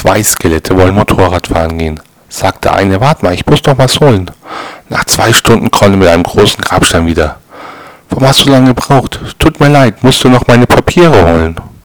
Zwei Skelette wollen Motorrad fahren gehen. Sagt der eine, warte mal, ich muss noch was holen. Nach zwei Stunden kommt er mit einem großen Grabstein wieder. Warum hast du lange gebraucht? Tut mir leid, musst du noch meine Papiere holen?